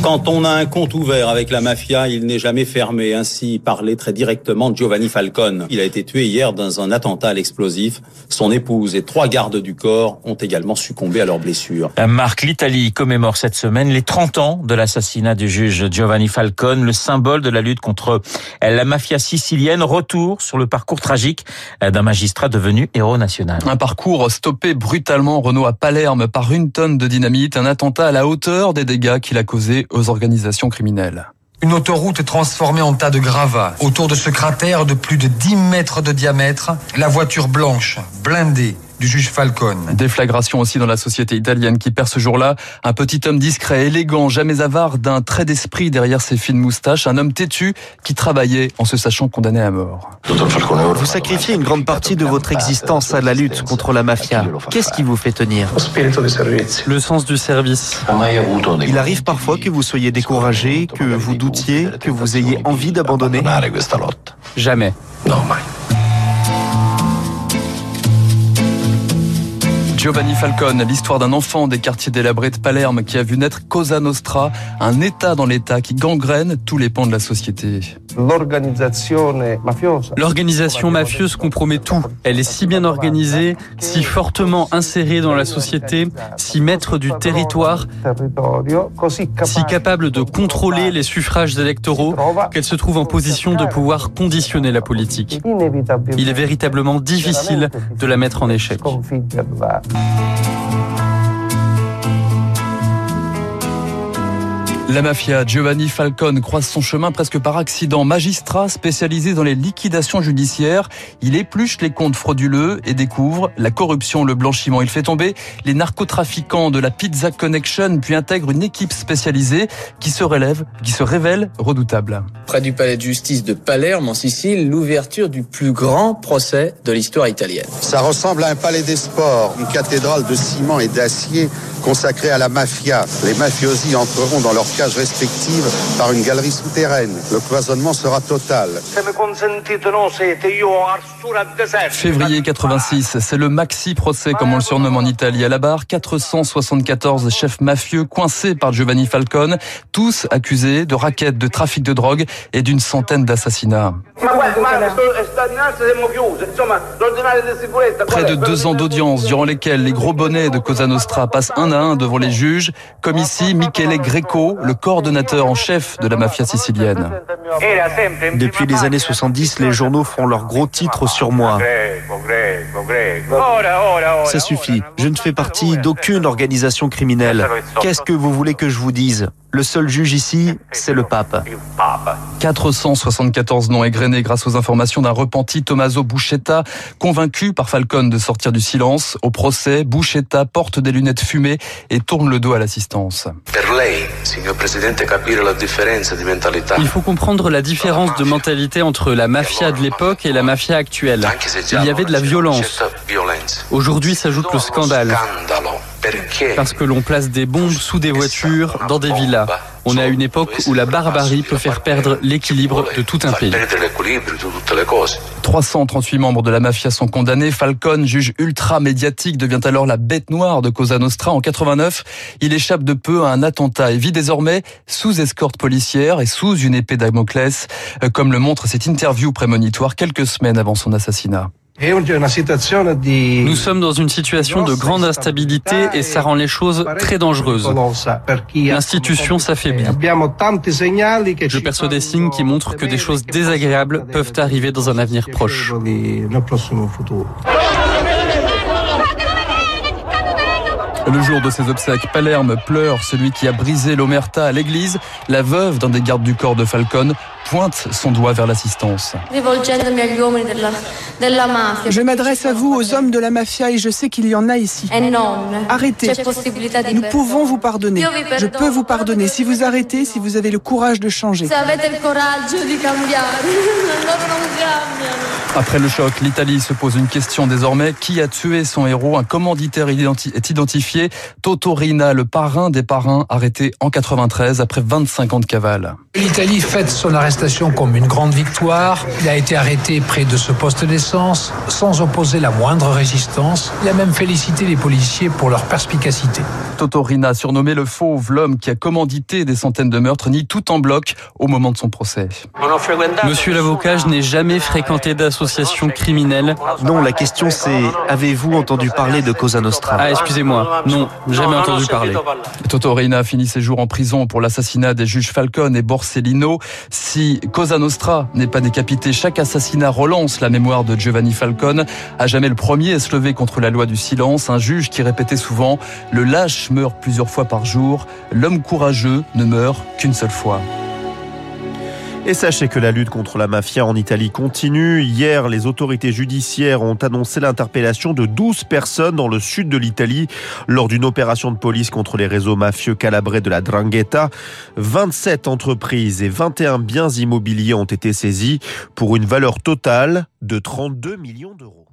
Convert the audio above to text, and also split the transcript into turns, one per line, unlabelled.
Quand on a un compte ouvert avec la mafia, il n'est jamais fermé. Ainsi parlait très directement Giovanni Falcone. Il a été tué hier dans un attentat à l'explosif. Son épouse et trois gardes du corps ont également succombé à leurs blessures.
Marc, l'Italie commémore cette semaine les 30 ans de l'assassinat du juge Giovanni Falcone, le symbole de la lutte contre la mafia sicilienne. Retour sur le parcours tragique d'un magistrat devenu héros national.
Un parcours stoppé brutalement, Renault à Palerme, par une tonne de dynamite. Un attentat à la hauteur des dégâts qu'il a causés aux organisations criminelles.
Une autoroute transformée en tas de gravats. Autour de ce cratère de plus de 10 mètres de diamètre, la voiture blanche, blindée, du juge Falcone.
Déflagration aussi dans la société italienne qui perd ce jour-là un petit homme discret, élégant, jamais avare d'un trait d'esprit derrière ses fines moustaches, un homme têtu qui travaillait en se sachant condamné à mort.
Vous sacrifiez une grande partie de votre existence à la lutte contre la mafia. Qu'est-ce qui vous fait tenir?
Le sens du service.
Il arrive parfois que vous soyez découragé, que vous doutiez, que vous ayez envie d'abandonner
Jamais.
Giovanni Falcone, l'histoire d'un enfant des quartiers délabrés de Palerme qui a vu naître Cosa Nostra, un État dans l'État qui gangrène tous les pans de la société.
L'organisation mafieuse compromet tout. Elle est si bien organisée, si fortement insérée dans la société, si maître du territoire, si capable de contrôler les suffrages électoraux qu'elle se trouve en position de pouvoir conditionner la politique. Il est véritablement difficile de la mettre en échec. Thank you.
La mafia, Giovanni Falcone croise son chemin presque par accident. Magistrat spécialisé dans les liquidations judiciaires, il épluche les comptes frauduleux et découvre la corruption, le blanchiment. Il fait tomber les narcotrafiquants de la Pizza Connection, puis intègre une équipe spécialisée qui se relève, qui se révèle redoutable.
Près du palais de justice de Palerme, en Sicile, l'ouverture du plus grand procès de l'histoire italienne.
Ça ressemble à un palais des sports, une cathédrale de ciment et d'acier consacrée à la mafia. Les mafiosi entreront dans leurs cages respectives par une galerie souterraine. Le cloisonnement sera total.
Février 86, c'est le maxi procès comme on le surnomme en Italie à la barre. 474 chefs mafieux coincés par Giovanni Falcone, tous accusés de raquettes, de trafic de drogue et d'une centaine d'assassinats. Près de deux ans d'audience durant lesquelles les gros bonnets de Cosa Nostra passent un à un devant les juges, comme ici Michele Greco, le coordonnateur en chef de la mafia sicilienne.
Depuis les années 70, les journaux font leurs gros titres sur moi. Ça suffit. Je ne fais partie d'aucune organisation criminelle. Qu'est-ce que vous voulez que je vous dise? Le seul juge ici, c'est le pape.
474 noms égrenés grâce aux informations d'un repenti Tommaso Buscetta, convaincu par Falcone de sortir du silence. Au procès, Buscetta porte des lunettes fumées et tourne le dos à l'assistance.
Il faut comprendre la différence de mentalité entre la mafia de l'époque et la mafia actuelle. Il y avait de la violence. Aujourd'hui s'ajoute le scandale. Parce que l'on place des bombes sous des voitures, dans des villas. On est à une époque où la barbarie peut faire perdre l'équilibre de tout un pays.
338 membres de la mafia sont condamnés. Falcone, juge ultra médiatique, devient alors la bête noire de Cosa Nostra. En 89, il échappe de peu à un attentat et vit désormais sous escorte policière et sous une épée Damoclès, comme le montre cette interview prémonitoire quelques semaines avant son assassinat.
Nous sommes dans une situation de grande instabilité et ça rend les choses très dangereuses. L'institution s'affaiblit. Je perçois des signes qui montrent que des choses désagréables peuvent arriver dans un avenir proche.
Le jour de ses obsèques, Palerme pleure celui qui a brisé l'omerta à l'église. La veuve d'un des gardes du corps de Falcone pointe son doigt vers l'assistance.
Je m'adresse à vous, aux hommes de la mafia, et je sais qu'il y en a ici. Arrêtez. Nous pouvons vous pardonner. Je peux vous pardonner si vous arrêtez, si vous avez le courage de changer.
Après le choc, l'Italie se pose une question désormais. Qui a tué son héros? Un commanditaire est identifié. Toto Rina, le parrain des parrains, arrêté en 93 après 25 ans de cavale.
L'Italie fête son arrestation
comme une grande victoire. Il a été arrêté près de ce poste d'essence sans opposer la moindre résistance. Il a même félicité les policiers pour leur perspicacité.
Totorina, surnommé le fauve, l'homme qui a commandité des centaines de meurtres, nie tout en bloc au moment de son procès.
Monsieur l'avocat, je n'ai jamais fréquenté d'association
Non, la question c'est avez-vous entendu parler de Cosa Nostra
Ah, excusez-moi. Non, jamais entendu parler.
Totorina finit ses jours en prison pour l'assassinat des juges Falcone et Borsellino. Si Cosa Nostra n'est pas décapité, chaque assassinat relance la mémoire de Giovanni Falcone. À jamais le premier à se lever contre la loi du silence, un juge qui répétait souvent le lâche meurt plusieurs fois par jour, l'homme courageux ne meurt qu'une seule fois.
Et sachez que la lutte contre la mafia en Italie continue. Hier, les autorités judiciaires ont annoncé l'interpellation de 12 personnes dans le sud de l'Italie lors d'une opération de police contre les réseaux mafieux calabrés de la Drangheta. 27 entreprises et 21 biens immobiliers ont été saisis pour une valeur totale de 32 millions d'euros.